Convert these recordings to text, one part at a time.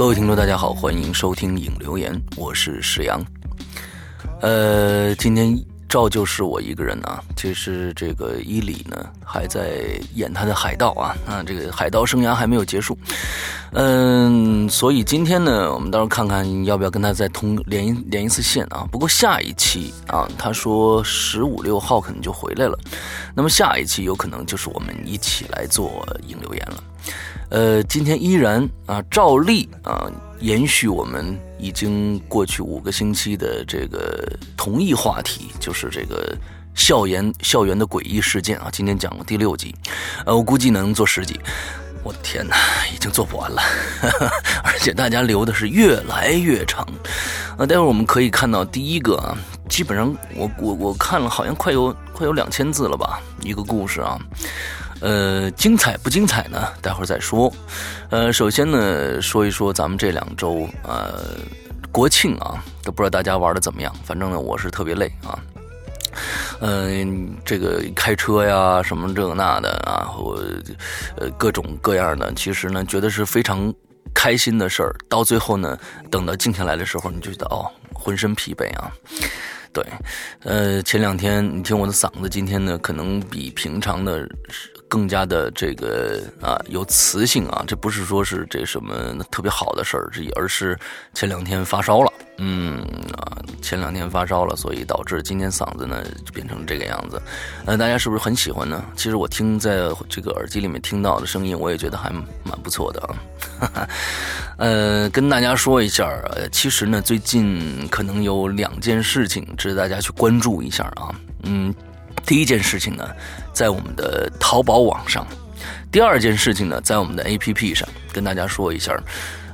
各位听众，大家好，欢迎收听影留言，我是石阳。呃，今天照旧是我一个人啊，其实这个伊里呢还在演他的海盗啊，啊，这个海盗生涯还没有结束。嗯，所以今天呢，我们到时候看看要不要跟他再通连连一次线啊。不过下一期啊，他说十五六号可能就回来了，那么下一期有可能就是我们一起来做影留言了。呃，今天依然啊，照例啊，延续我们已经过去五个星期的这个同一话题，就是这个校园校园的诡异事件啊。今天讲了第六集，呃，我估计能做十集。我的天哪，已经做不完了，而且大家留的是越来越长。啊，待会儿我们可以看到第一个啊，基本上我我我看了，好像快有快有两千字了吧，一个故事啊。呃，精彩不精彩呢？待会儿再说。呃，首先呢，说一说咱们这两周呃国庆啊，都不知道大家玩的怎么样。反正呢，我是特别累啊。嗯，这个开车呀，什么这那的啊，我呃各种各样的，其实呢，觉得是非常开心的事儿。到最后呢，等到静下来的时候，你就觉得哦，浑身疲惫啊。对，呃，前两天你听我的嗓子，今天呢，可能比平常的。更加的这个啊有磁性啊，这不是说是这什么特别好的事儿，这而是前两天发烧了，嗯啊前两天发烧了，所以导致今天嗓子呢就变成这个样子。呃，大家是不是很喜欢呢？其实我听在这个耳机里面听到的声音，我也觉得还蛮不错的啊。呃，跟大家说一下，呃，其实呢最近可能有两件事情值得大家去关注一下啊，嗯。第一件事情呢，在我们的淘宝网上；第二件事情呢，在我们的 APP 上，跟大家说一下。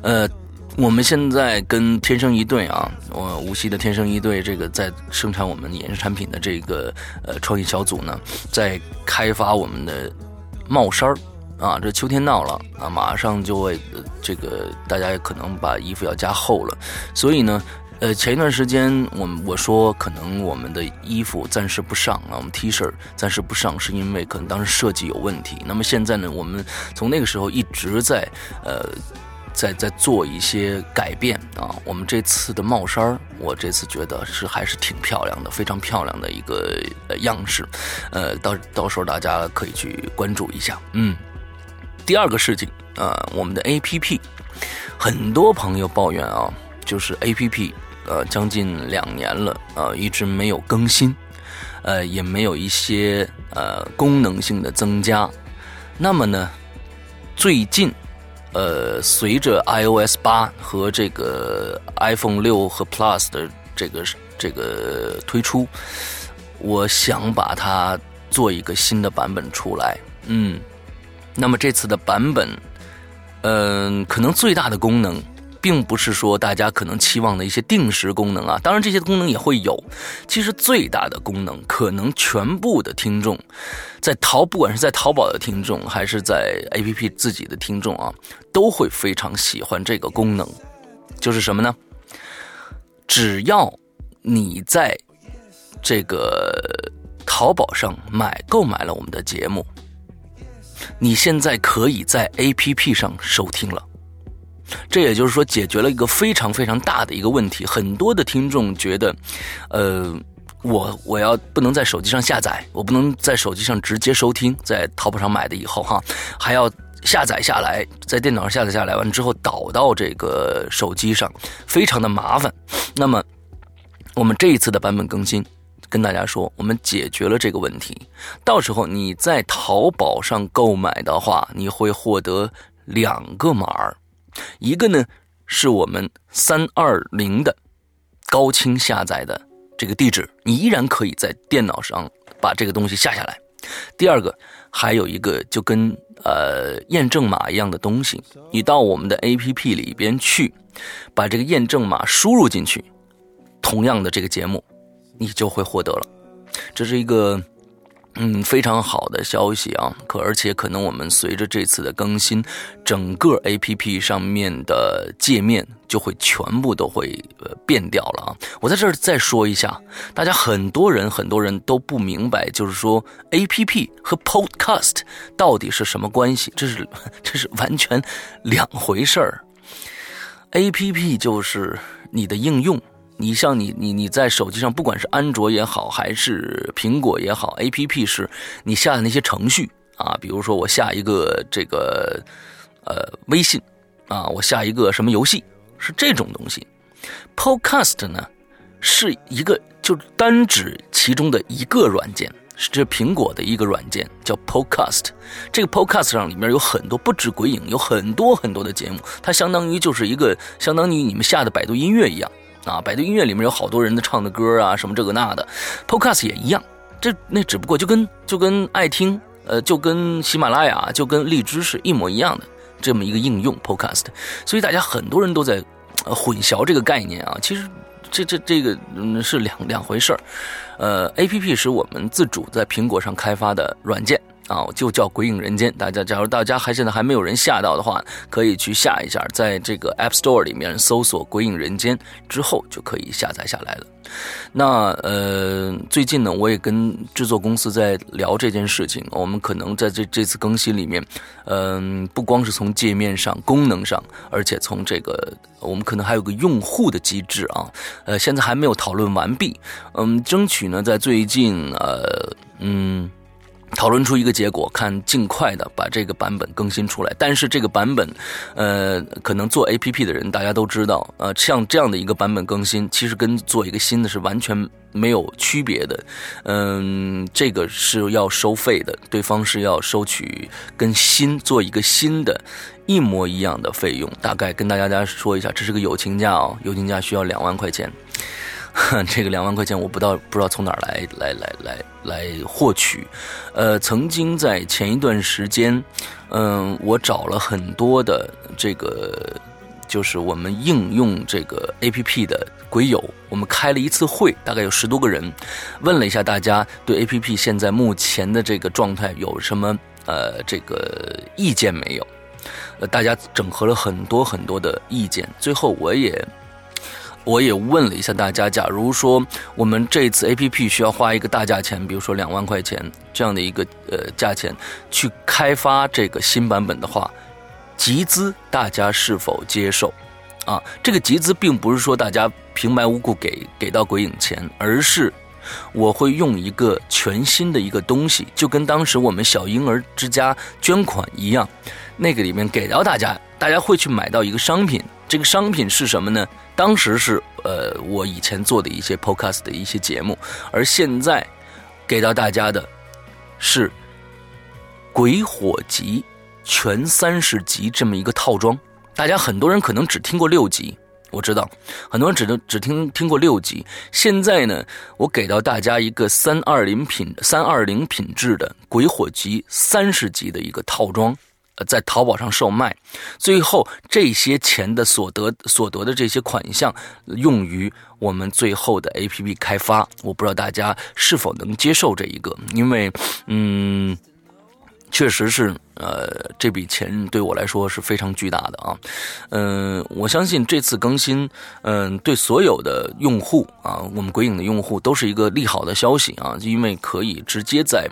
呃，我们现在跟天生一对啊，我无锡的天生一对这个在生产我们衍生产品的这个呃创意小组呢，在开发我们的帽衫儿啊。这秋天到了啊，马上就会这个大家也可能把衣服要加厚了，所以呢。呃，前一段时间我我说可能我们的衣服暂时不上啊，我们 T 恤暂时不上，是因为可能当时设计有问题。那么现在呢，我们从那个时候一直在呃在在做一些改变啊。我们这次的帽衫我这次觉得是还是挺漂亮的，非常漂亮的一个样式。呃，到到时候大家可以去关注一下。嗯，第二个事情啊，我们的 APP，很多朋友抱怨啊，就是 APP。呃，将近两年了，呃，一直没有更新，呃，也没有一些呃功能性的增加。那么呢，最近，呃，随着 iOS 八和这个 iPhone 六和 Plus 的这个这个推出，我想把它做一个新的版本出来。嗯，那么这次的版本，嗯，可能最大的功能。并不是说大家可能期望的一些定时功能啊，当然这些功能也会有。其实最大的功能，可能全部的听众，在淘不管是在淘宝的听众，还是在 APP 自己的听众啊，都会非常喜欢这个功能。就是什么呢？只要你在这个淘宝上买购买了我们的节目，你现在可以在 APP 上收听了。这也就是说，解决了一个非常非常大的一个问题。很多的听众觉得，呃，我我要不能在手机上下载，我不能在手机上直接收听，在淘宝上买的以后哈，还要下载下来，在电脑上下载下来完之后导到这个手机上，非常的麻烦。那么，我们这一次的版本更新，跟大家说，我们解决了这个问题。到时候你在淘宝上购买的话，你会获得两个码儿。一个呢，是我们三二零的高清下载的这个地址，你依然可以在电脑上把这个东西下下来。第二个，还有一个就跟呃验证码一样的东西，你到我们的 APP 里边去，把这个验证码输入进去，同样的这个节目，你就会获得了。这是一个。嗯，非常好的消息啊！可而且可能我们随着这次的更新，整个 A P P 上面的界面就会全部都会呃变掉了啊！我在这儿再说一下，大家很多人很多人都不明白，就是说 A P P 和 Podcast 到底是什么关系？这是 这是完全两回事儿。A P P 就是你的应用。你像你你你在手机上，不管是安卓也好，还是苹果也好，A P P 是你下的那些程序啊。比如说我下一个这个呃微信啊，我下一个什么游戏，是这种东西。Podcast 呢，是一个就单指其中的一个软件，是这苹果的一个软件叫 Podcast。这个 Podcast 上里面有很多不止鬼影，有很多很多的节目，它相当于就是一个相当于你们下的百度音乐一样。啊，百度音乐里面有好多人的唱的歌啊，什么这个那的，Podcast 也一样。这那只不过就跟就跟爱听，呃，就跟喜马拉雅，就跟荔枝是一模一样的这么一个应用 Podcast。所以大家很多人都在混淆这个概念啊。其实这这这个嗯是两两回事儿。呃，APP 是我们自主在苹果上开发的软件。啊，就叫《鬼影人间》。大家，假如大家还现在还没有人下到的话，可以去下一下，在这个 App Store 里面搜索《鬼影人间》之后，就可以下载下来了。那呃，最近呢，我也跟制作公司在聊这件事情。我们可能在这这次更新里面，嗯，不光是从界面上、功能上，而且从这个，我们可能还有个用户的机制啊。呃，现在还没有讨论完毕。嗯，争取呢，在最近，呃，嗯。讨论出一个结果，看尽快的把这个版本更新出来。但是这个版本，呃，可能做 A P P 的人大家都知道，呃，像这样的一个版本更新，其实跟做一个新的是完全没有区别的。嗯，这个是要收费的，对方是要收取跟新做一个新的，一模一样的费用。大概跟大家家说一下，这是个友情价哦，友情价需要两万块钱。哼 这个两万块钱我不知道不知道从哪儿来来来来来获取，呃，曾经在前一段时间，嗯，我找了很多的这个，就是我们应用这个 A P P 的鬼友，我们开了一次会，大概有十多个人，问了一下大家对 A P P 现在目前的这个状态有什么呃这个意见没有？呃，大家整合了很多很多的意见，最后我也。我也问了一下大家，假如说我们这次 A P P 需要花一个大价钱，比如说两万块钱这样的一个呃价钱去开发这个新版本的话，集资大家是否接受？啊，这个集资并不是说大家平白无故给给到鬼影钱，而是我会用一个全新的一个东西，就跟当时我们小婴儿之家捐款一样，那个里面给到大家，大家会去买到一个商品。这个商品是什么呢？当时是呃，我以前做的一些 podcast 的一些节目，而现在给到大家的是《鬼火集》全三十集这么一个套装。大家很多人可能只听过六集，我知道很多人只能只听听过六集。现在呢，我给到大家一个三二零品三二零品质的《鬼火集》三十集的一个套装。在淘宝上售卖，最后这些钱的所得所得的这些款项用于我们最后的 A P P 开发。我不知道大家是否能接受这一个，因为嗯，确实是呃这笔钱对我来说是非常巨大的啊。嗯，我相信这次更新，嗯，对所有的用户啊，我们鬼影的用户都是一个利好的消息啊，因为可以直接在。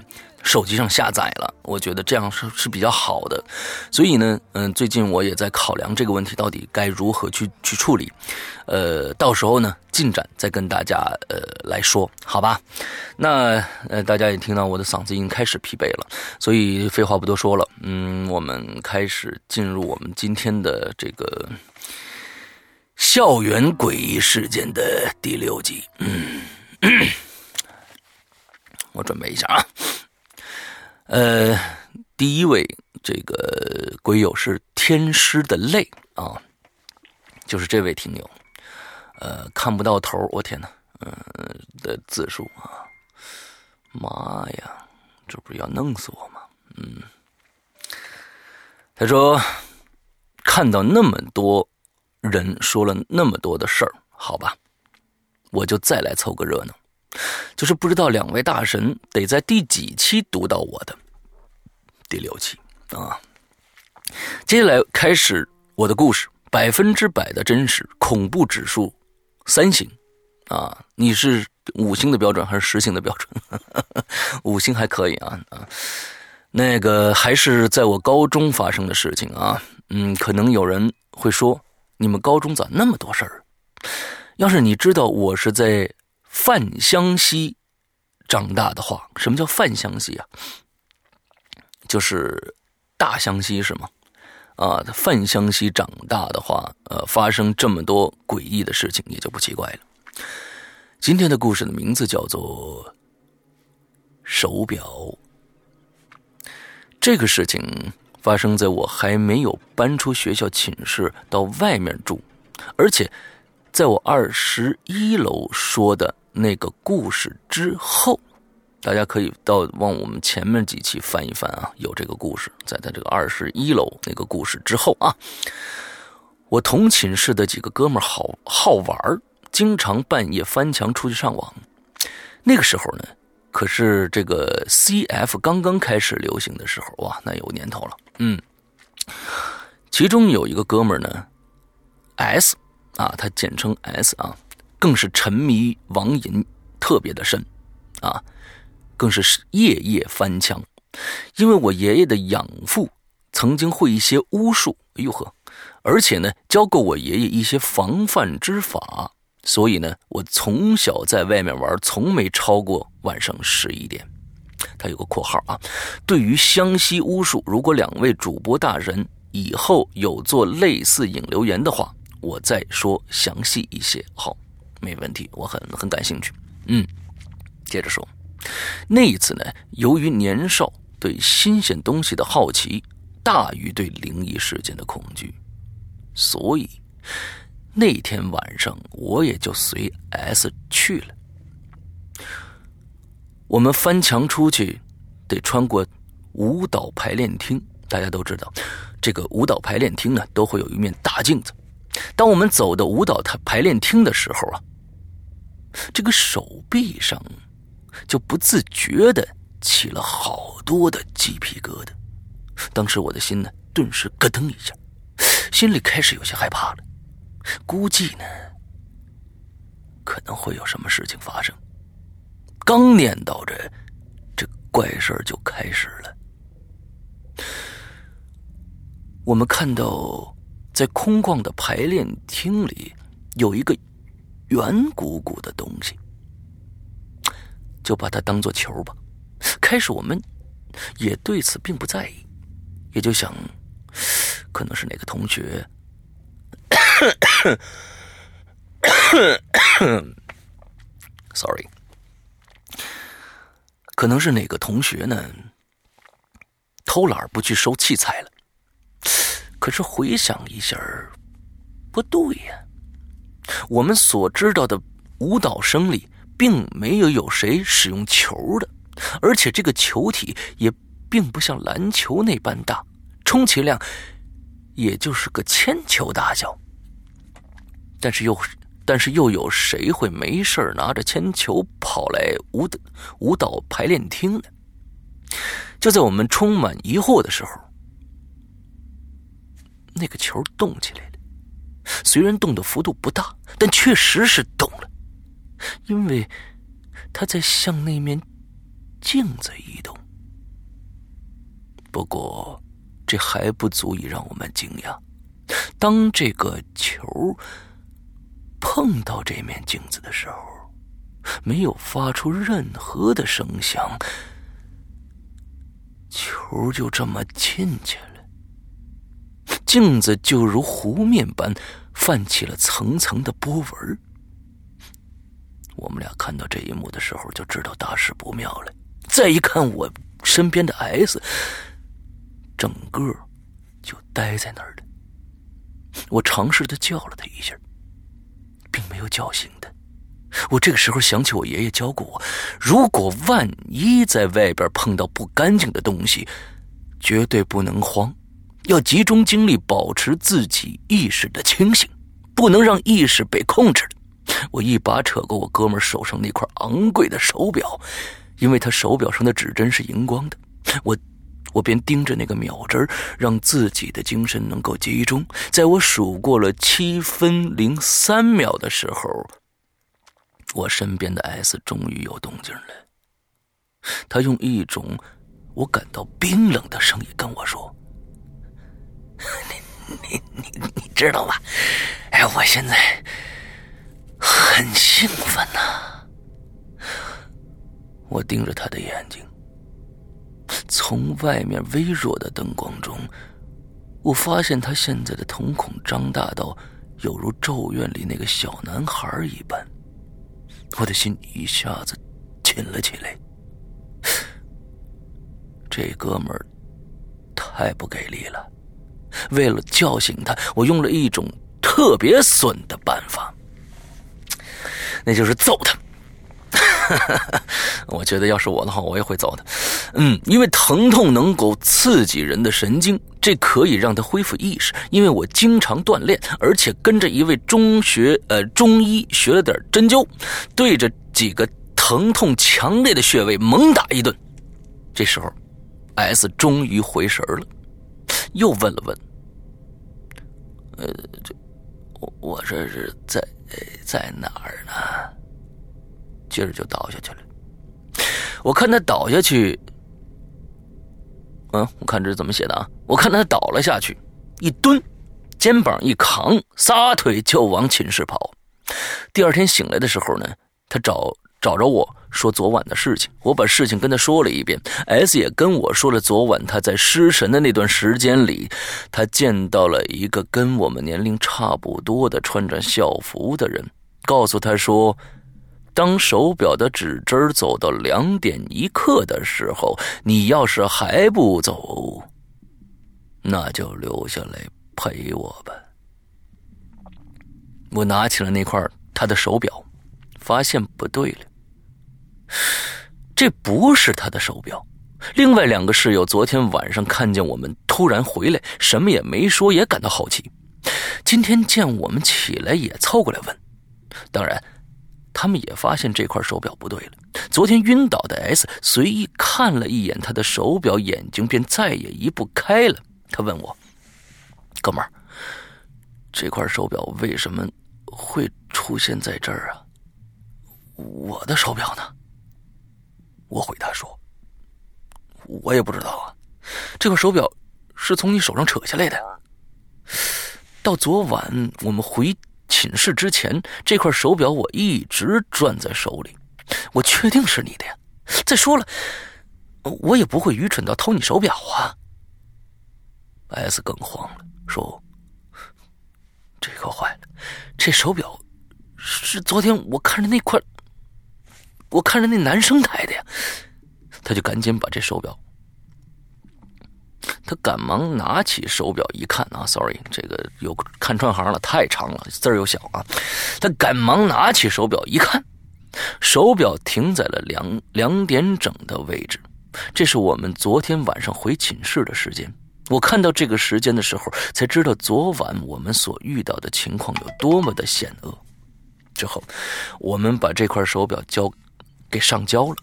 手机上下载了，我觉得这样是是比较好的，所以呢，嗯，最近我也在考量这个问题到底该如何去去处理，呃，到时候呢进展再跟大家呃来说，好吧？那呃大家也听到我的嗓子已经开始疲惫了，所以废话不多说了，嗯，我们开始进入我们今天的这个校园诡异事件的第六集，嗯，我准备一下啊。呃，第一位这个鬼友是天师的泪啊，就是这位听友，呃，看不到头，我天哪，嗯的字数啊，妈呀，这不是要弄死我吗？嗯，他说看到那么多人说了那么多的事儿，好吧，我就再来凑个热闹。就是不知道两位大神得在第几期读到我的第六期啊！接下来开始我的故事，百分之百的真实，恐怖指数三星啊！你是五星的标准还是十星的标准？五星还可以啊啊！那个还是在我高中发生的事情啊，嗯，可能有人会说你们高中咋那么多事儿？要是你知道我是在范湘西长大的话，什么叫范湘西啊？就是大湘西是吗？啊，范湘西长大的话，呃，发生这么多诡异的事情也就不奇怪了。今天的故事的名字叫做手表。这个事情发生在我还没有搬出学校寝室到外面住，而且在我二十一楼说的那个故事之后。大家可以到往我们前面几期翻一翻啊，有这个故事，在他这个二十一楼那个故事之后啊，我同寝室的几个哥们儿好好玩经常半夜翻墙出去上网。那个时候呢，可是这个 CF 刚刚开始流行的时候，哇，那有年头了。嗯，其中有一个哥们儿呢，S 啊，他简称 S 啊，更是沉迷网瘾特别的深啊。更是夜夜翻墙，因为我爷爷的养父曾经会一些巫术，哎呦呵，而且呢教过我爷爷一些防范之法，所以呢我从小在外面玩，从没超过晚上十一点。他有个括号啊，对于湘西巫术，如果两位主播大人以后有做类似引流言的话，我再说详细一些。好，没问题，我很很感兴趣。嗯，接着说。那一次呢，由于年少，对新鲜东西的好奇大于对灵异事件的恐惧，所以那天晚上我也就随 S 去了。我们翻墙出去，得穿过舞蹈排练厅。大家都知道，这个舞蹈排练厅呢，都会有一面大镜子。当我们走到舞蹈排排练厅的时候啊，这个手臂上。就不自觉的起了好多的鸡皮疙瘩，当时我的心呢，顿时咯噔一下，心里开始有些害怕了，估计呢，可能会有什么事情发生。刚念叨着，这怪事就开始了。我们看到，在空旷的排练厅里，有一个圆鼓鼓的东西。就把它当做球吧。开始我们也对此并不在意，也就想，可能是哪个同学咳 咳，sorry，可能是哪个同学呢偷懒不去收器材了。可是回想一下，不对呀，我们所知道的舞蹈生里。并没有有谁使用球的，而且这个球体也并不像篮球那般大，充其量也就是个铅球大小。但是又，但是又有谁会没事拿着铅球跑来舞蹈舞蹈排练厅呢？就在我们充满疑惑的时候，那个球动起来了，虽然动的幅度不大，但确实是动了。因为它在向那面镜子移动，不过这还不足以让我们惊讶。当这个球碰到这面镜子的时候，没有发出任何的声响，球就这么进去了，镜子就如湖面般泛起了层层的波纹。我们俩看到这一幕的时候，就知道大事不妙了。再一看我身边的 S，整个就呆在那儿了。我尝试的叫了他一下，并没有叫醒他。我这个时候想起我爷爷教过我：如果万一在外边碰到不干净的东西，绝对不能慌，要集中精力保持自己意识的清醒，不能让意识被控制。我一把扯过我哥们手上那块昂贵的手表，因为他手表上的指针是荧光的。我，我便盯着那个秒针，让自己的精神能够集中。在我数过了七分零三秒的时候，我身边的 S 终于有动静了。他用一种我感到冰冷的声音跟我说：“你你你你知道吗？哎，我现在很兴奋呐！我盯着他的眼睛，从外面微弱的灯光中，我发现他现在的瞳孔张大到犹如咒怨里那个小男孩一般，我的心一下子紧了起来。这哥们儿太不给力了！为了叫醒他，我用了一种特别损的办法，那就是揍他。哈 哈我觉得要是我的话，我也会走的。嗯，因为疼痛能够刺激人的神经，这可以让他恢复意识。因为我经常锻炼，而且跟着一位中学呃中医学了点针灸，对着几个疼痛强烈的穴位猛打一顿。这时候。S 终于回神了，又问了问：“呃，这我我这是在在哪儿呢？”接着就倒下去了。我看他倒下去，嗯，我看这是怎么写的啊？我看他倒了下去，一蹲，肩膀一扛，撒腿就往寝室跑。第二天醒来的时候呢，他找。找着我说昨晚的事情，我把事情跟他说了一遍。S 也跟我说了昨晚他在失神的那段时间里，他见到了一个跟我们年龄差不多的穿着校服的人，告诉他说，当手表的指针走到两点一刻的时候，你要是还不走，那就留下来陪我吧。我拿起了那块他的手表，发现不对了。这不是他的手表。另外两个室友昨天晚上看见我们突然回来，什么也没说，也感到好奇。今天见我们起来，也凑过来问。当然，他们也发现这块手表不对了。昨天晕倒的 S 随意看了一眼他的手表，眼睛便再也移不开了。他问我：“哥们儿，这块手表为什么会出现在这儿啊？我的手表呢？”我回答说：“我也不知道啊，这块手表是从你手上扯下来的。到昨晚我们回寝室之前，这块手表我一直攥在手里，我确定是你的呀。再说了，我也不会愚蠢到偷你手表啊。”S 更慌了，说：“这可坏了，这手表是昨天我看着那块。”我看着那男生戴的呀，他就赶紧把这手表，他赶忙拿起手表一看啊，sorry，这个有看串行了，太长了，字儿又小啊，他赶忙拿起手表一看，手表停在了两两点整的位置，这是我们昨天晚上回寝室的时间。我看到这个时间的时候，才知道昨晚我们所遇到的情况有多么的险恶。之后，我们把这块手表交。给上交了。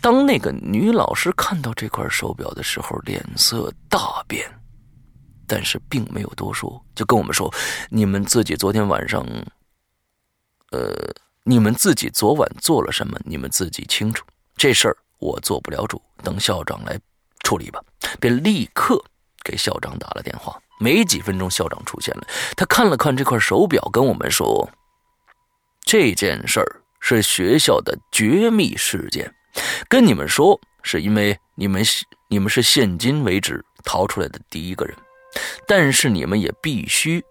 当那个女老师看到这块手表的时候，脸色大变，但是并没有多说，就跟我们说：“你们自己昨天晚上，呃，你们自己昨晚做了什么，你们自己清楚。这事儿我做不了主，等校长来处理吧。”便立刻给校长打了电话。没几分钟，校长出现了，他看了看这块手表，跟我们说：“这件事儿。”是学校的绝密事件，跟你们说，是因为你们你们是现今为止逃出来的第一个人，但是你们也必须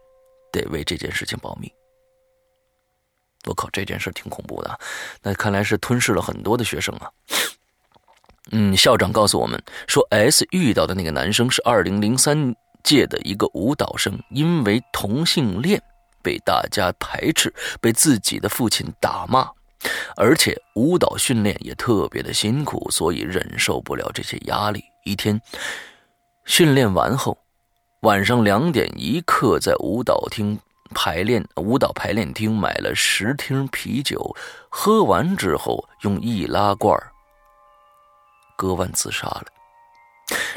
得为这件事情保密。我靠，这件事挺恐怖的，那看来是吞噬了很多的学生啊。嗯，校长告诉我们说，S 遇到的那个男生是二零零三届的一个舞蹈生，因为同性恋被大家排斥，被自己的父亲打骂。而且舞蹈训练也特别的辛苦，所以忍受不了这些压力。一天训练完后，晚上两点一刻在舞蹈厅排练，舞蹈排练厅买了十听啤酒，喝完之后用易拉罐割腕自杀了。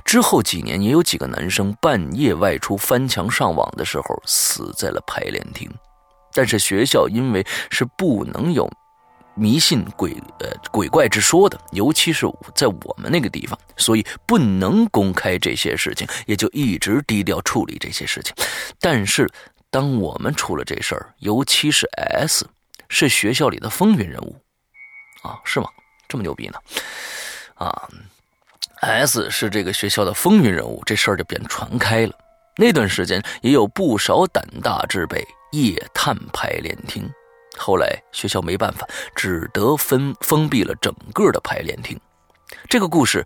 之后几年也有几个男生半夜外出翻墙上网的时候死在了排练厅，但是学校因为是不能有。迷信鬼呃鬼怪之说的，尤其是在我们那个地方，所以不能公开这些事情，也就一直低调处理这些事情。但是，当我们出了这事儿，尤其是 S 是学校里的风云人物，啊，是吗？这么牛逼呢？啊，S 是这个学校的风云人物，这事儿就便传开了。那段时间也有不少胆大之辈夜探排练厅。后来学校没办法，只得封封闭了整个的排练厅。这个故事，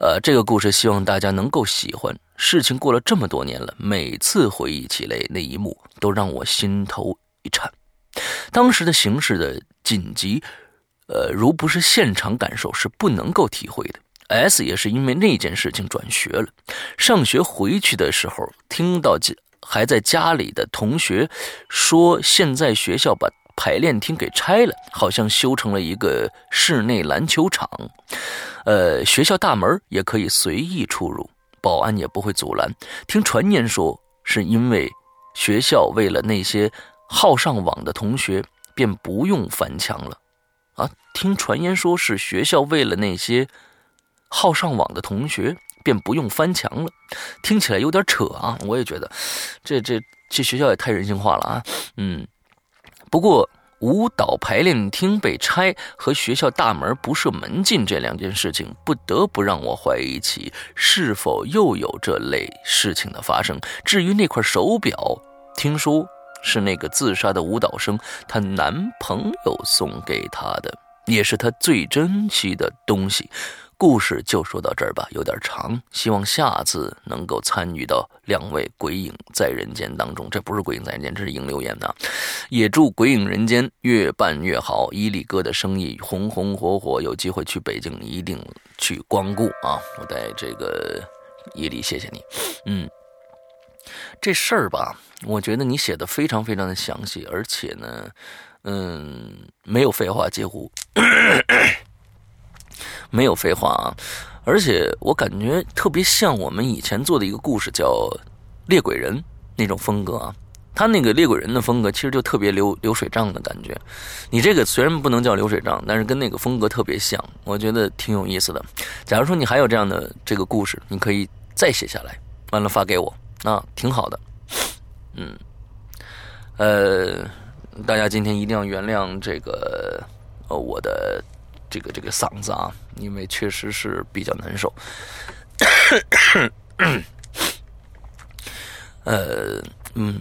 呃，这个故事希望大家能够喜欢。事情过了这么多年了，每次回忆起来那一幕，都让我心头一颤。当时的形势的紧急，呃，如不是现场感受，是不能够体会的。S 也是因为那件事情转学了。上学回去的时候，听到还在家里的同学说，现在学校把。排练厅给拆了，好像修成了一个室内篮球场。呃，学校大门也可以随意出入，保安也不会阻拦。听传言说，是因为学校为了那些好上网的同学，便不用翻墙了。啊，听传言说是学校为了那些好上网的同学，便不用翻墙了。听起来有点扯啊！我也觉得，这这这学校也太人性化了啊！嗯。不过，舞蹈排练厅被拆和学校大门不设门禁这两件事情，不得不让我怀疑起是否又有这类事情的发生。至于那块手表，听说是那个自杀的舞蹈生她男朋友送给她的，也是她最珍惜的东西。故事就说到这儿吧，有点长，希望下次能够参与到两位鬼影在人间当中。这不是鬼影在人间，这是影留言的。也祝鬼影人间越办越好，伊利哥的生意红红火火。有机会去北京，一定去光顾啊！我在这个伊利，谢谢你。嗯，这事儿吧，我觉得你写的非常非常的详细，而且呢，嗯，没有废话，几乎。没有废话啊，而且我感觉特别像我们以前做的一个故事，叫《猎鬼人》那种风格啊。他那个猎鬼人的风格其实就特别流流水账的感觉。你这个虽然不能叫流水账，但是跟那个风格特别像，我觉得挺有意思的。假如说你还有这样的这个故事，你可以再写下来，完了发给我啊，挺好的。嗯，呃，大家今天一定要原谅这个呃我的。这个这个嗓子啊，因为确实是比较难受。呃，嗯，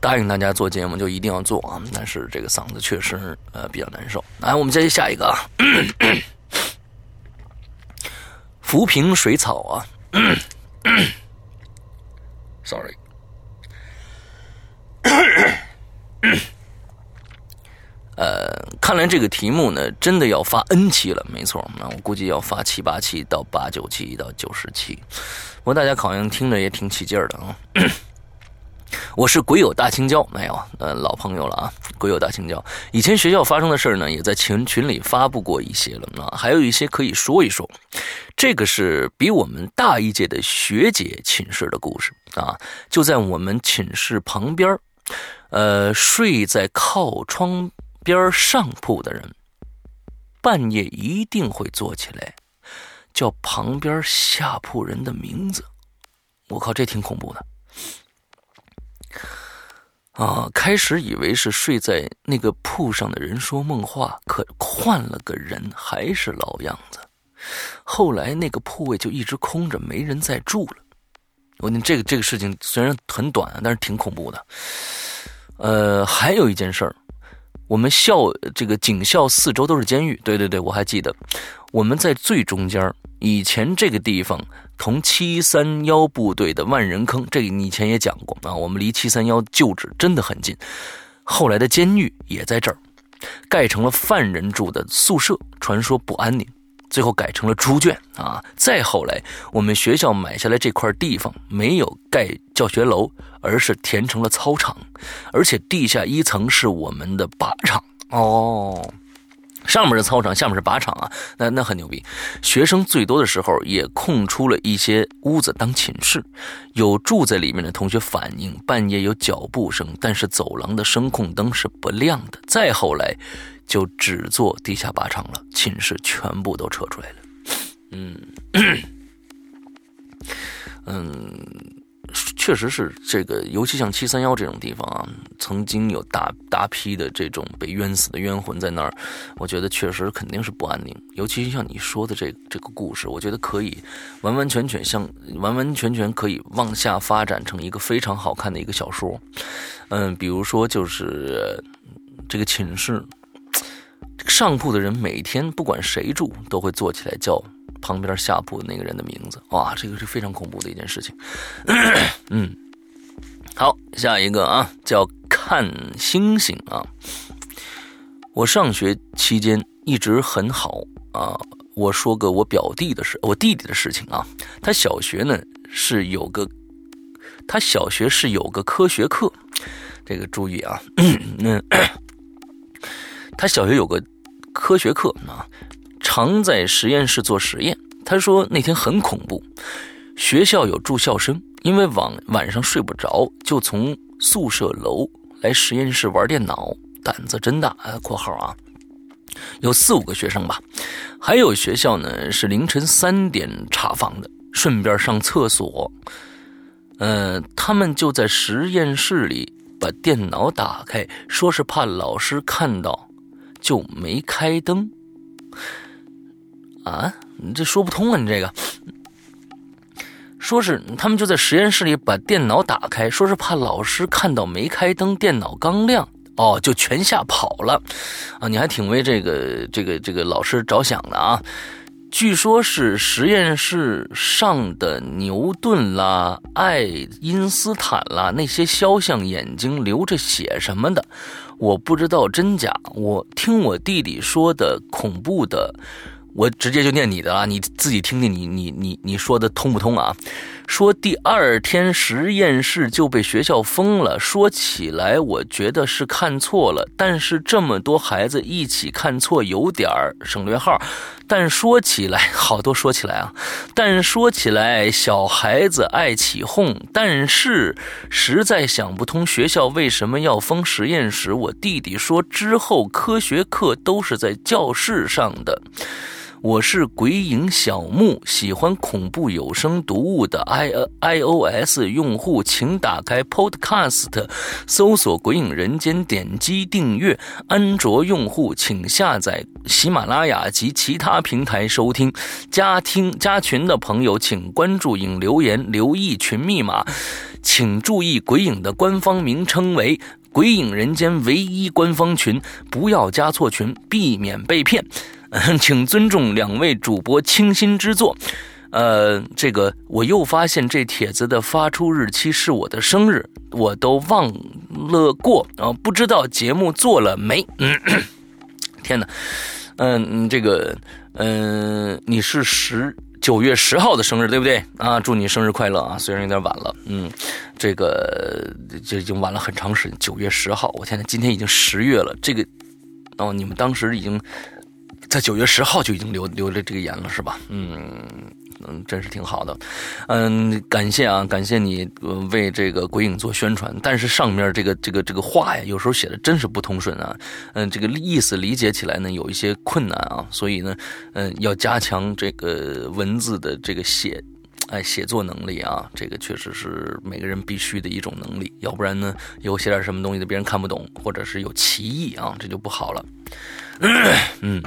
答应大家做节目就一定要做啊，但是这个嗓子确实呃比较难受。来，我们接下一个啊，浮萍水草啊，sorry。呃，看来这个题目呢，真的要发 N 期了，没错，那我估计要发七八期到八九期到九十期，不过大家好像听着也挺起劲儿的啊。我是鬼友大青椒，没有，呃，老朋友了啊，鬼友大青椒。以前学校发生的事儿呢，也在群群里发布过一些了啊，还有一些可以说一说。这个是比我们大一届的学姐寝室的故事啊，就在我们寝室旁边呃，睡在靠窗。边上铺的人，半夜一定会坐起来，叫旁边下铺人的名字。我靠，这挺恐怖的。啊，开始以为是睡在那个铺上的人说梦话，可换了个人还是老样子。后来那个铺位就一直空着，没人再住了。我，你这个这个事情虽然很短，但是挺恐怖的。呃，还有一件事儿。我们校这个警校四周都是监狱，对对对，我还记得，我们在最中间以前这个地方同七三幺部队的万人坑，这个你以前也讲过啊。我们离七三幺旧址真的很近。后来的监狱也在这儿，盖成了犯人住的宿舍，传说不安宁。最后改成了猪圈啊！再后来，我们学校买下来这块地方，没有盖教学楼，而是填成了操场，而且地下一层是我们的靶场哦。上面是操场，下面是靶场啊，那那很牛逼。学生最多的时候，也空出了一些屋子当寝室。有住在里面的同学反映，半夜有脚步声，但是走廊的声控灯是不亮的。再后来，就只做地下靶场了，寝室全部都撤出来了。嗯 嗯。确实是这个，尤其像七三幺这种地方啊，曾经有大大批的这种被冤死的冤魂在那儿，我觉得确实肯定是不安宁。尤其像你说的这这个故事，我觉得可以完完全全像完完全全可以往下发展成一个非常好看的一个小说。嗯，比如说就是这个寝室上铺的人每天不管谁住都会坐起来叫。旁边下铺那个人的名字，哇，这个是非常恐怖的一件事情。嗯，好，下一个啊，叫看星星啊。我上学期间一直很好啊。我说个我表弟的事，我弟弟的事情啊。他小学呢是有个，他小学是有个科学课，这个注意啊。嗯，他小学有个科学课啊。常在实验室做实验。他说那天很恐怖，学校有住校生，因为晚晚上睡不着，就从宿舍楼来实验室玩电脑，胆子真大。（括号啊，有四五个学生吧。）还有学校呢是凌晨三点查房的，顺便上厕所。嗯，他们就在实验室里把电脑打开，说是怕老师看到，就没开灯。啊，你这说不通啊！你这个，说是他们就在实验室里把电脑打开，说是怕老师看到没开灯，电脑刚亮，哦，就全吓跑了。啊，你还挺为这个这个这个老师着想的啊！据说是实验室上的牛顿啦、爱因斯坦啦那些肖像眼睛流着血什么的，我不知道真假。我听我弟弟说的恐怖的。我直接就念你的啊，你自己听听，你你你你说的通不通啊？说第二天实验室就被学校封了。说起来，我觉得是看错了，但是这么多孩子一起看错，有点儿省略号。但说起来，好多说起来啊，但说起来，小孩子爱起哄，但是实在想不通学校为什么要封实验室。我弟弟说，之后科学课都是在教室上的。我是鬼影小木，喜欢恐怖有声读物的 i i o s 用户，请打开 Podcast，搜索《鬼影人间》，点击订阅。安卓用户请下载喜马拉雅及其他平台收听。加听加群的朋友，请关注影留言，留意群密码。请注意，鬼影的官方名称为《鬼影人间》唯一官方群，不要加错群，避免被骗。请尊重两位主播倾心之作。呃，这个我又发现这帖子的发出日期是我的生日，我都忘了过啊，不知道节目做了没？嗯，天哪，嗯，这个，嗯，你是十九月十号的生日对不对？啊，祝你生日快乐啊！虽然有点晚了，嗯，这个就已经晚了很长时间。九月十号，我天哪，今天已经十月了，这个哦，你们当时已经。在九月十号就已经留留了这个言了，是吧？嗯嗯，真是挺好的。嗯，感谢啊，感谢你为这个鬼影做宣传。但是上面这个这个这个话呀，有时候写的真是不通顺啊。嗯，这个意思理解起来呢有一些困难啊，所以呢，嗯，要加强这个文字的这个写，哎，写作能力啊。这个确实是每个人必须的一种能力，要不然呢，有写点什么东西的别人看不懂，或者是有歧义啊，这就不好了。嗯。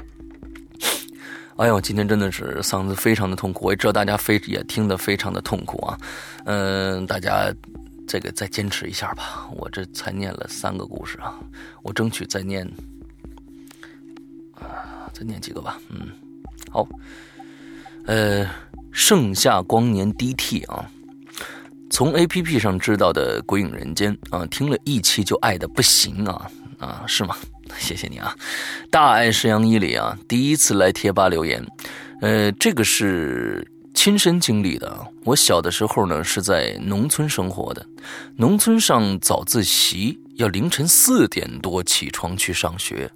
哎呦，今天真的是嗓子非常的痛苦，我也知道大家非也听得非常的痛苦啊。嗯，大家这个再坚持一下吧。我这才念了三个故事啊，我争取再念啊，再念几个吧。嗯，好。呃，盛夏光年 DT 啊，从 APP 上知道的《鬼影人间》啊，听了一期就爱的不行啊啊，是吗？谢谢你啊，大爱石羊一里啊，第一次来贴吧留言，呃，这个是亲身经历的。我小的时候呢是在农村生活的，农村上早自习要凌晨四点多起床去上学，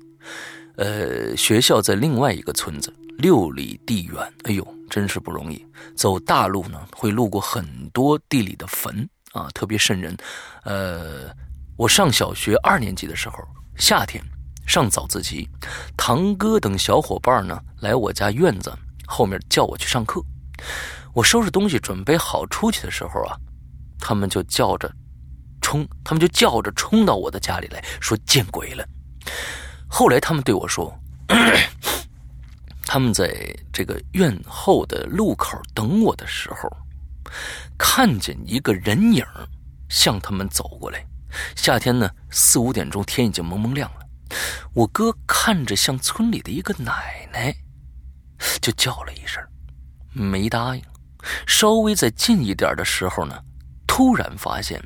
呃，学校在另外一个村子，六里地远，哎呦，真是不容易。走大路呢，会路过很多地里的坟啊，特别瘆人。呃，我上小学二年级的时候，夏天上早自习，堂哥等小伙伴呢来我家院子后面叫我去上课。我收拾东西准备好出去的时候啊，他们就叫着冲，他们就叫着冲到我的家里来说见鬼了。后来他们对我说，他们在这个院后的路口等我的时候，看见一个人影向他们走过来。夏天呢，四五点钟天已经蒙蒙亮了。我哥看着像村里的一个奶奶，就叫了一声，没答应。稍微再近一点的时候呢，突然发现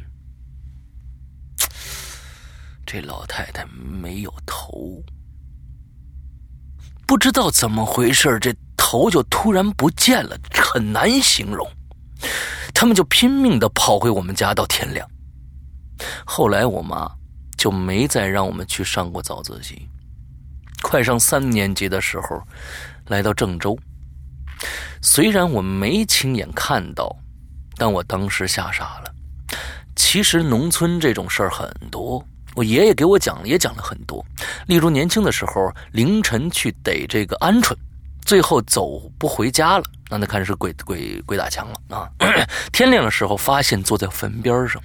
这老太太没有头，不知道怎么回事，这头就突然不见了，很难形容。他们就拼命的跑回我们家，到天亮。后来我妈就没再让我们去上过早自习。快上三年级的时候，来到郑州。虽然我没亲眼看到，但我当时吓傻了。其实农村这种事儿很多，我爷爷给我讲了也讲了很多。例如年轻的时候凌晨去逮这个鹌鹑，最后走不回家了，那那看是鬼鬼鬼打墙了啊！天亮的时候发现坐在坟边上，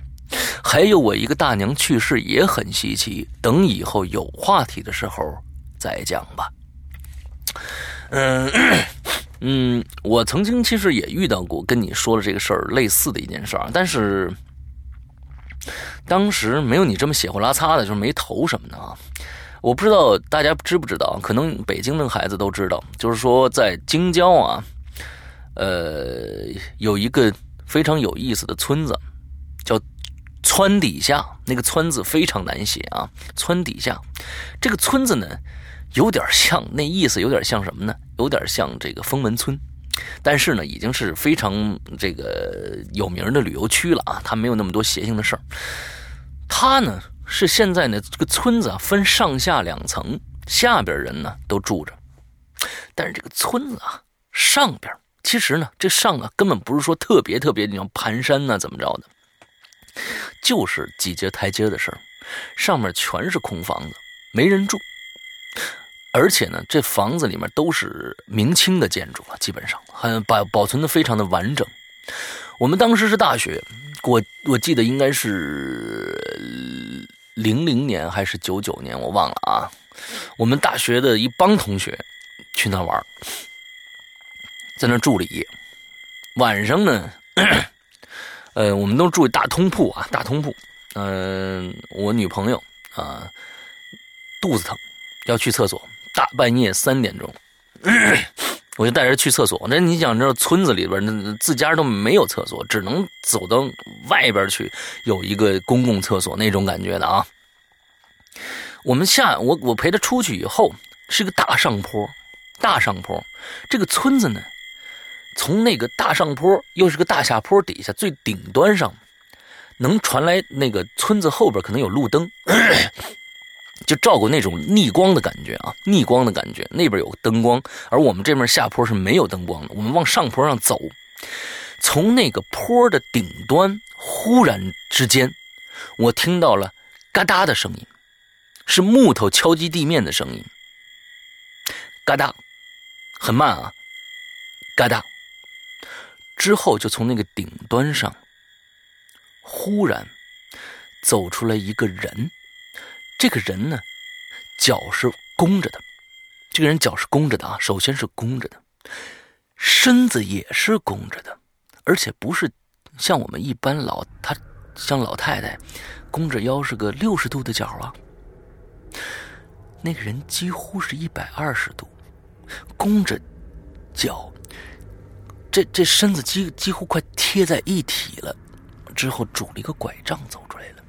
还有我一个大娘去世也很稀奇。等以后有话题的时候再讲吧。嗯。嗯，我曾经其实也遇到过跟你说的这个事儿类似的一件事儿，但是当时没有你这么血呼拉擦的，就是没头什么的啊。我不知道大家知不知道，可能北京的孩子都知道，就是说在京郊啊，呃，有一个非常有意思的村子，叫村底下。那个村字非常难写啊，村底下这个村子呢。有点像，那意思有点像什么呢？有点像这个封门村，但是呢，已经是非常这个有名的旅游区了啊。它没有那么多邪性的事儿。它呢是现在呢这个村子啊分上下两层，下边人呢都住着，但是这个村子啊上边其实呢这上啊根本不是说特别特别你要盘山呐怎么着的，就是几节台阶的事儿，上面全是空房子，没人住。而且呢，这房子里面都是明清的建筑了，基本上很保保存的非常的完整。我们当时是大学，我我记得应该是零零年还是九九年，我忘了啊。我们大学的一帮同学去那玩，在那住了一夜。晚上呢，呃，我们都住大通铺啊，大通铺。嗯，我女朋友啊，肚子疼，要去厕所。大半夜三点钟，我就带着去厕所。那你想知道，村子里边那自家都没有厕所，只能走到外边去，有一个公共厕所那种感觉的啊。我们下我我陪他出去以后，是个大上坡，大上坡。这个村子呢，从那个大上坡又是个大下坡底下最顶端上，能传来那个村子后边可能有路灯。就照过那种逆光的感觉啊，逆光的感觉。那边有灯光，而我们这面下坡是没有灯光的。我们往上坡上走，从那个坡的顶端，忽然之间，我听到了嘎哒的声音，是木头敲击地面的声音。嘎哒，很慢啊，嘎哒。之后就从那个顶端上，忽然走出来一个人。这个人呢，脚是弓着的，这个人脚是弓着的啊。首先是弓着的，身子也是弓着的，而且不是像我们一般老他像老太太弓着腰是个六十度的角啊。那个人几乎是一百二十度，弓着脚，这这身子几几乎快贴在一体了。之后拄了一个拐杖走出来了，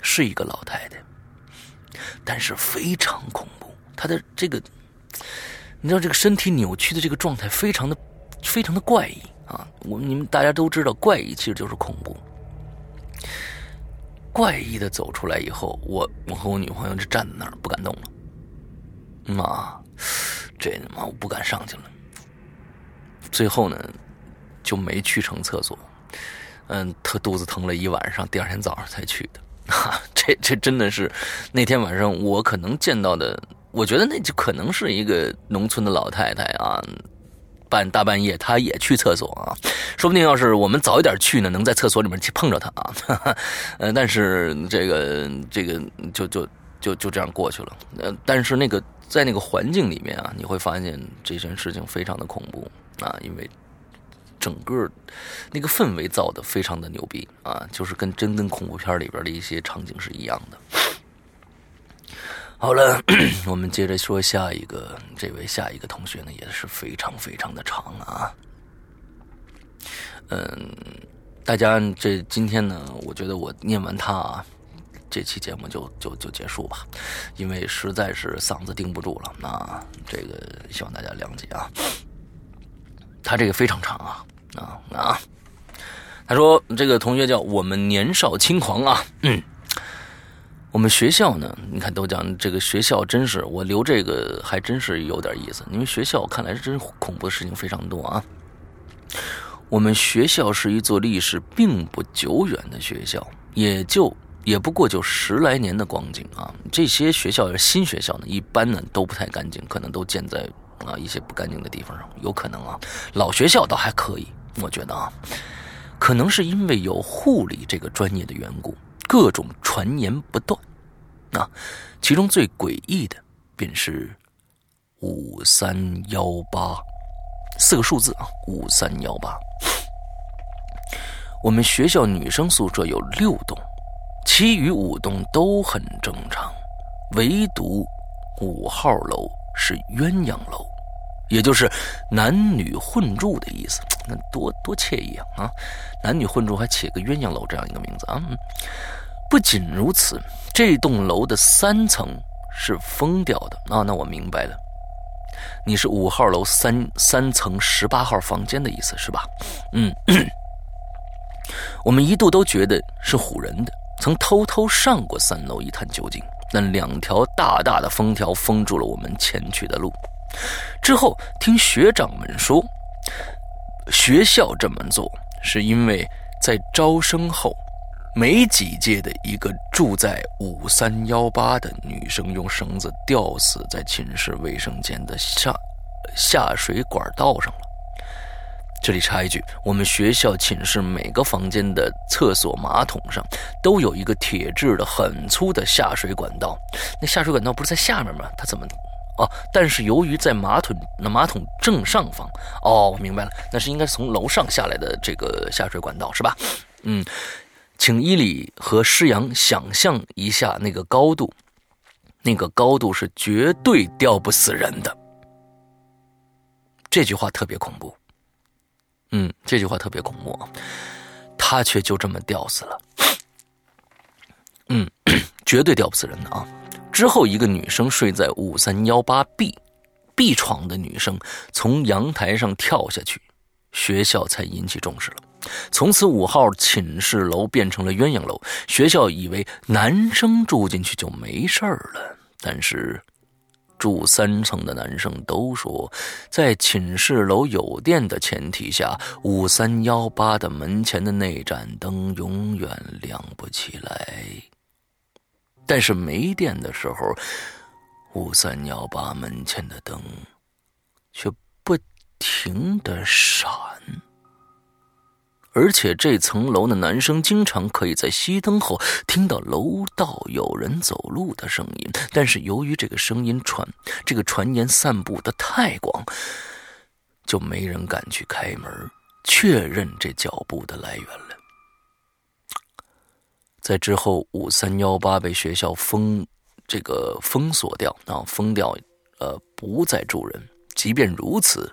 是一个老太太。但是非常恐怖，她的这个，你知道这个身体扭曲的这个状态非常的非常的怪异啊！我们你们大家都知道，怪异其实就是恐怖。怪异的走出来以后，我我和我女朋友就站在那儿不敢动了。妈，这他妈我不敢上去了。最后呢，就没去成厕所。嗯，他肚子疼了一晚上，第二天早上才去的。哈，这这真的是那天晚上我可能见到的，我觉得那就可能是一个农村的老太太啊。半大半夜，他也去厕所啊，说不定要是我们早一点去呢，能在厕所里面去碰着他啊。呃，但是这个这个就就就就这样过去了。呃，但是那个在那个环境里面啊，你会发现这件事情非常的恐怖啊，因为整个那个氛围造的非常的牛逼啊，就是跟真跟恐怖片里边的一些场景是一样的。好了，我们接着说下一个。这位下一个同学呢，也是非常非常的长啊。嗯，大家这今天呢，我觉得我念完他啊，这期节目就就就结束吧，因为实在是嗓子顶不住了。那这个希望大家谅解啊。他这个非常长啊啊啊！他说这个同学叫我们年少轻狂啊。嗯。我们学校呢？你看，都讲这个学校真是我留这个还真是有点意思。因为学校看来是真恐怖的事情非常多啊。我们学校是一座历史并不久远的学校，也就也不过就十来年的光景啊。这些学校新学校呢，一般呢都不太干净，可能都建在啊一些不干净的地方上，有可能啊。老学校倒还可以，我觉得啊，可能是因为有护理这个专业的缘故。各种传言不断，啊，其中最诡异的便是五三幺八四个数字啊，五三幺八。我们学校女生宿舍有六栋，其余五栋都很正常，唯独五号楼是鸳鸯楼，也就是男女混住的意思。那多多惬意啊！啊，男女混住还起个鸳鸯楼这样一个名字啊。不仅如此，这栋楼的三层是封掉的啊！那我明白了，你是五号楼三三层十八号房间的意思是吧？嗯，我们一度都觉得是唬人的，曾偷偷上过三楼一探究竟。那两条大大的封条封住了我们前去的路。之后听学长们说，学校这么做是因为在招生后。没几届的一个住在五三幺八的女生用绳子吊死在寝室卫生间的下下水管道上了。这里插一句，我们学校寝室每个房间的厕所马桶上都有一个铁质的很粗的下水管道。那下水管道不是在下面吗？它怎么？哦，但是由于在马桶那马桶正上方。哦，我明白了，那是应该从楼上下来的这个下水管道是吧？嗯。请伊里和施阳想象一下那个高度，那个高度是绝对吊不死人的。这句话特别恐怖，嗯，这句话特别恐怖，他却就这么吊死了，嗯，绝对吊不死人的啊！之后一个女生睡在五三幺八 B B 床的女生从阳台上跳下去，学校才引起重视了。从此五号寝室楼变成了鸳鸯楼，学校以为男生住进去就没事儿了。但是，住三层的男生都说，在寝室楼有电的前提下，五三幺八的门前的那盏灯永远亮不起来。但是没电的时候，五三幺八门前的灯却不停的闪。而且这层楼的男生经常可以在熄灯后听到楼道有人走路的声音，但是由于这个声音传，这个传言散布的太广，就没人敢去开门确认这脚步的来源了。在之后，五三幺八被学校封，这个封锁掉啊，封掉，呃，不再住人。即便如此，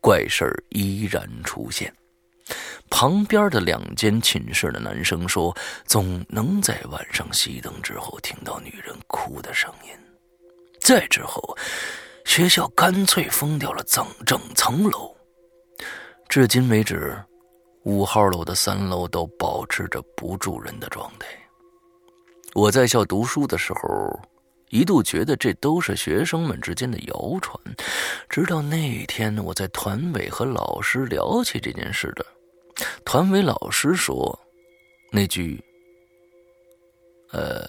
怪事依然出现。旁边的两间寝室的男生说：“总能在晚上熄灯之后听到女人哭的声音。”再之后，学校干脆封掉了整整层楼。至今为止，五号楼的三楼都保持着不住人的状态。我在校读书的时候，一度觉得这都是学生们之间的谣传。直到那天，我在团委和老师聊起这件事的，团委老师说，那句，呃，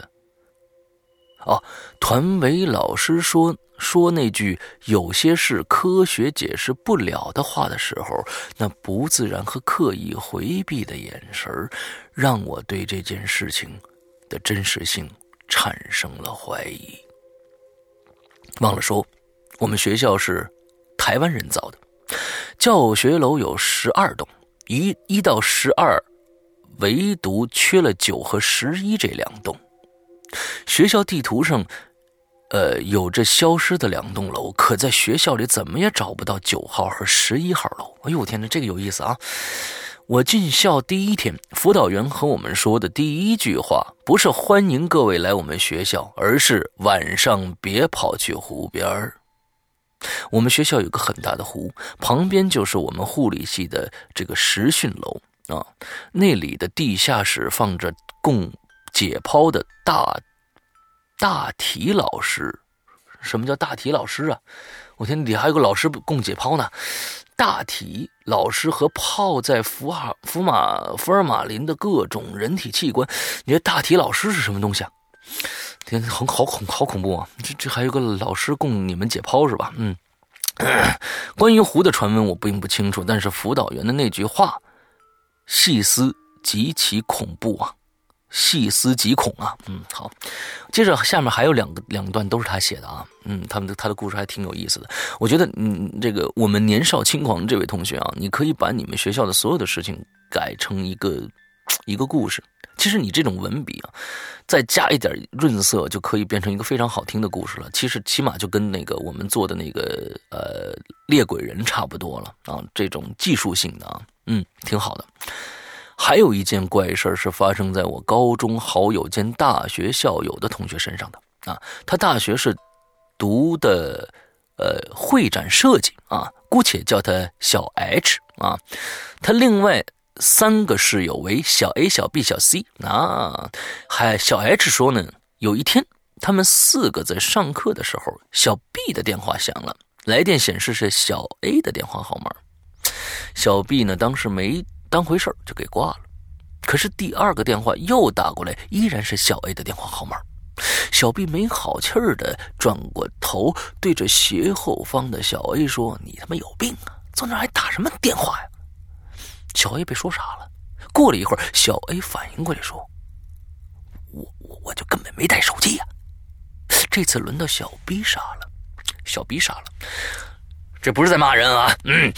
哦，团委老师说。说那句有些事科学解释不了的话的时候，那不自然和刻意回避的眼神让我对这件事情的真实性产生了怀疑。忘了说，我们学校是台湾人造的，教学楼有十二栋，一一到十二，唯独缺了九和十一这两栋。学校地图上。呃，有着消失的两栋楼，可在学校里怎么也找不到九号和十一号楼。哎呦，我天哪，这个有意思啊！我进校第一天，辅导员和我们说的第一句话不是欢迎各位来我们学校，而是晚上别跑去湖边儿。我们学校有个很大的湖，旁边就是我们护理系的这个实训楼啊，那里的地下室放着供解剖的大。大体老师，什么叫大体老师啊？我天，底下还有个老师供解剖呢。大体老师和泡在福尔福马福尔马林的各种人体器官，你说大体老师是什么东西啊？天，很好恐好恐怖啊！这这还有个老师供你们解剖是吧？嗯，关于湖的传闻我并不清楚，但是辅导员的那句话，细思极其恐怖啊。细思极恐啊，嗯，好，接着下面还有两个两段都是他写的啊，嗯，他们的他的故事还挺有意思的。我觉得，嗯，这个我们年少轻狂这位同学啊，你可以把你们学校的所有的事情改成一个一个故事。其实你这种文笔啊，再加一点润色，就可以变成一个非常好听的故事了。其实起码就跟那个我们做的那个呃猎鬼人差不多了啊，这种技术性的啊，嗯，挺好的。还有一件怪事是发生在我高中好友兼大学校友的同学身上的啊，他大学是读的呃会展设计啊，姑且叫他小 H 啊。他另外三个室友为小 A、小 B、小 C 啊。还小 H 说呢，有一天他们四个在上课的时候，小 B 的电话响了，来电显示是小 A 的电话号码。小 B 呢，当时没。当回事就给挂了，可是第二个电话又打过来，依然是小 A 的电话号码。小 B 没好气儿的转过头，对着斜后方的小 A 说：“你他妈有病啊，坐那还打什么电话呀？”小 A 被说傻了。过了一会儿，小 A 反应过来，说：“我我我就根本没带手机呀。”这次轮到小 B 傻了，小 B 傻了，这不是在骂人啊，嗯。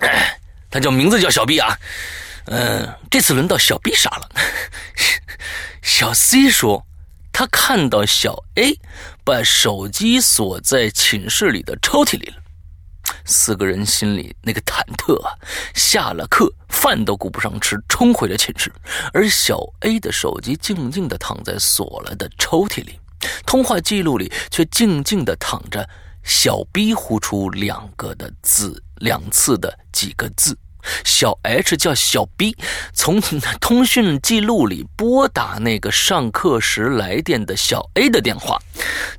他叫名字叫小 B 啊，嗯，这次轮到小 B 傻了。小 C 说，他看到小 A 把手机锁在寝室里的抽屉里了。四个人心里那个忐忑啊！下了课，饭都顾不上吃，冲回了寝室，而小 A 的手机静静的躺在锁了的抽屉里，通话记录里却静静的躺着。小 B 呼出两个的字，两次的几个字。小 H 叫小 B，从通讯记录里拨打那个上课时来电的小 A 的电话。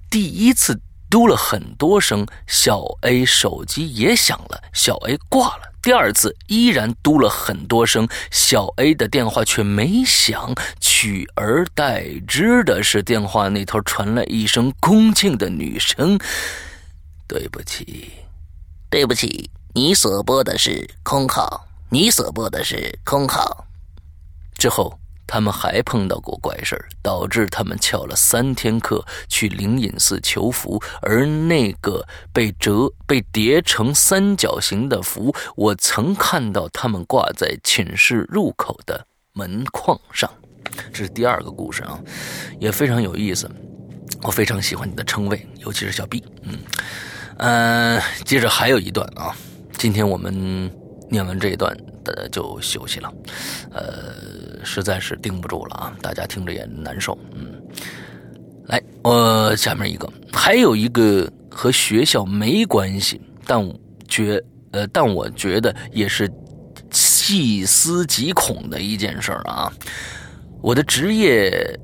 第一次嘟了很多声，小 A 手机也响了，小 A 挂了。第二次依然嘟了很多声，小 A 的电话却没响，取而代之的是电话那头传来一声恭敬的女声。对不起，对不起，你所拨的是空号，你所拨的是空号。之后，他们还碰到过怪事导致他们翘了三天课去灵隐寺求符，而那个被折、被叠成三角形的符，我曾看到他们挂在寝室入口的门框上。这是第二个故事啊，也非常有意思。我非常喜欢你的称谓，尤其是小 B，嗯。嗯，接着还有一段啊，今天我们念完这一段大家就休息了，呃，实在是盯不住了啊，大家听着也难受，嗯，来，我下面一个，还有一个和学校没关系，但觉呃，但我觉得也是细思极恐的一件事儿啊，我的职业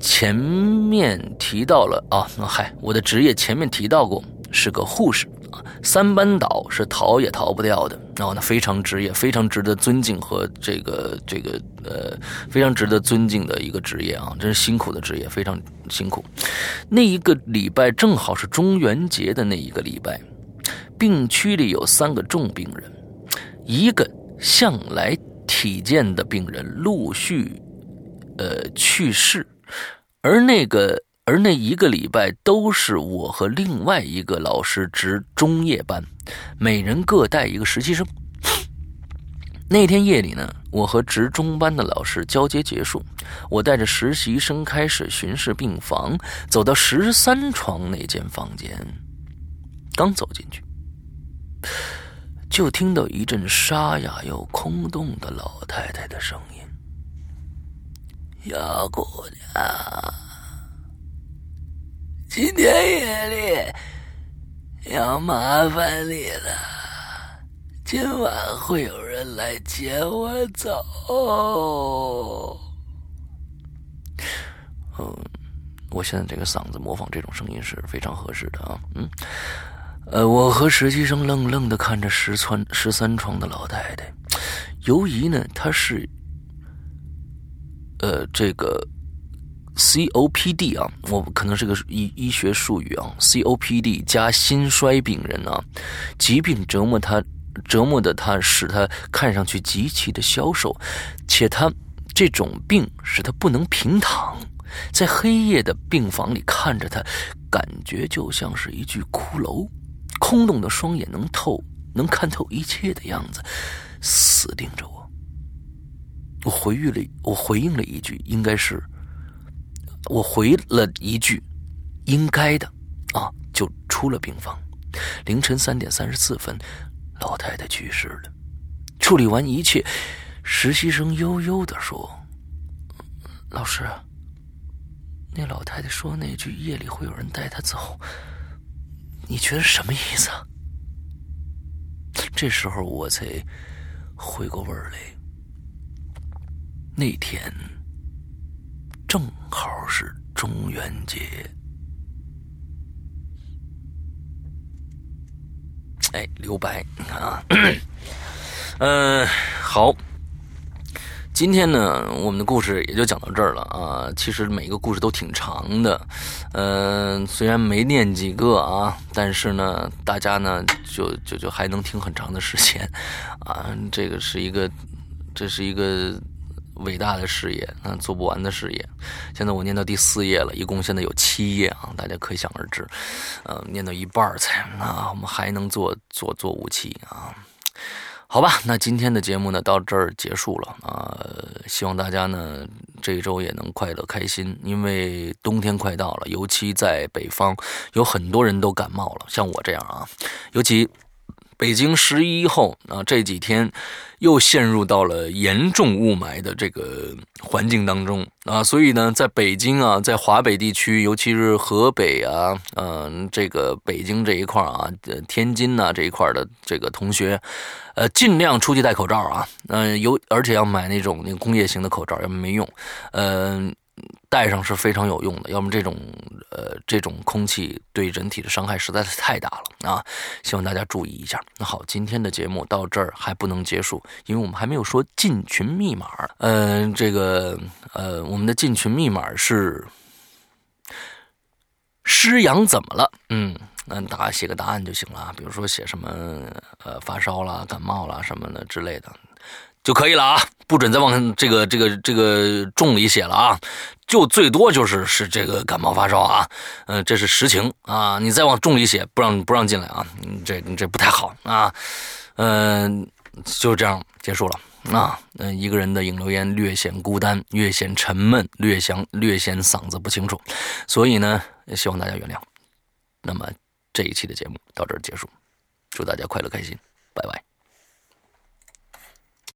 前面提到了啊，嗨，我的职业前面提到过是个护士啊，三班倒是逃也逃不掉的。然后呢，非常职业，非常值得尊敬和这个这个呃，非常值得尊敬的一个职业啊，真是辛苦的职业，非常辛苦。那一个礼拜正好是中元节的那一个礼拜，病区里有三个重病人，一个向来体健的病人陆续呃去世。而那个，而那一个礼拜都是我和另外一个老师值中夜班，每人各带一个实习生。那天夜里呢，我和值中班的老师交接结束，我带着实习生开始巡视病房，走到十三床那间房间，刚走进去，就听到一阵沙哑又空洞的老太太的声音。小姑娘，今天夜里要麻烦你了。今晚会有人来接我走。嗯，我现在这个嗓子模仿这种声音是非常合适的啊。嗯，呃，我和实习生愣愣的看着十川十三床的老太太，由于呢，她是。呃，这个 COPD 啊，我可能是个医医学术语啊，COPD 加心衰病人啊，疾病折磨他，折磨的他，使他看上去极其的消瘦，且他这种病使他不能平躺，在黑夜的病房里看着他，感觉就像是一具骷髅，空洞的双眼能透，能看透一切的样子，死盯着我。我回忆了，我回应了一句，应该是，我回了一句，应该的，啊，就出了病房。凌晨三点三十四分，老太太去世了。处理完一切，实习生悠悠的说：“老师，那老太太说那句夜里会有人带她走，你觉得什么意思？”啊？这时候我才回过味儿来。那天正好是中元节，哎，留白你看啊，嗯，好，今天呢，我们的故事也就讲到这儿了啊。其实每个故事都挺长的，嗯，虽然没念几个啊，但是呢，大家呢就就就还能听很长的时间啊。这个是一个，这是一个。伟大的事业，那，做不完的事业。现在我念到第四页了，一共现在有七页啊，大家可想而知。呃，念到一半才，那我们还能做做做五期啊？好吧，那今天的节目呢，到这儿结束了啊。希望大家呢这一周也能快乐开心，因为冬天快到了，尤其在北方，有很多人都感冒了，像我这样啊，尤其。北京十一后啊，这几天又陷入到了严重雾霾的这个环境当中啊，所以呢，在北京啊，在华北地区，尤其是河北啊，嗯，这个北京这一块啊，天津呐这一块的这个同学，呃，尽量出去戴口罩啊，嗯，有而且要买那种那个工业型的口罩，要么没用，嗯。戴上是非常有用的，要么这种呃这种空气对人体的伤害实在是太大了啊！希望大家注意一下。那好，今天的节目到这儿还不能结束，因为我们还没有说进群密码。嗯，这个呃，我们的进群密码是师阳怎么了？嗯，那大家写个答案就行了，比如说写什么呃发烧啦、感冒啦什么的之类的。就可以了啊，不准再往这个这个这个重里写了啊，就最多就是是这个感冒发烧啊，嗯，这是实情啊，你再往重里写，不让不让进来啊，这这不太好啊，嗯，就这样结束了啊，嗯，一个人的影留言略显孤单，略显沉闷，略显略显嗓子不清楚，所以呢，希望大家原谅。那么这一期的节目到这儿结束，祝大家快乐开心，拜拜。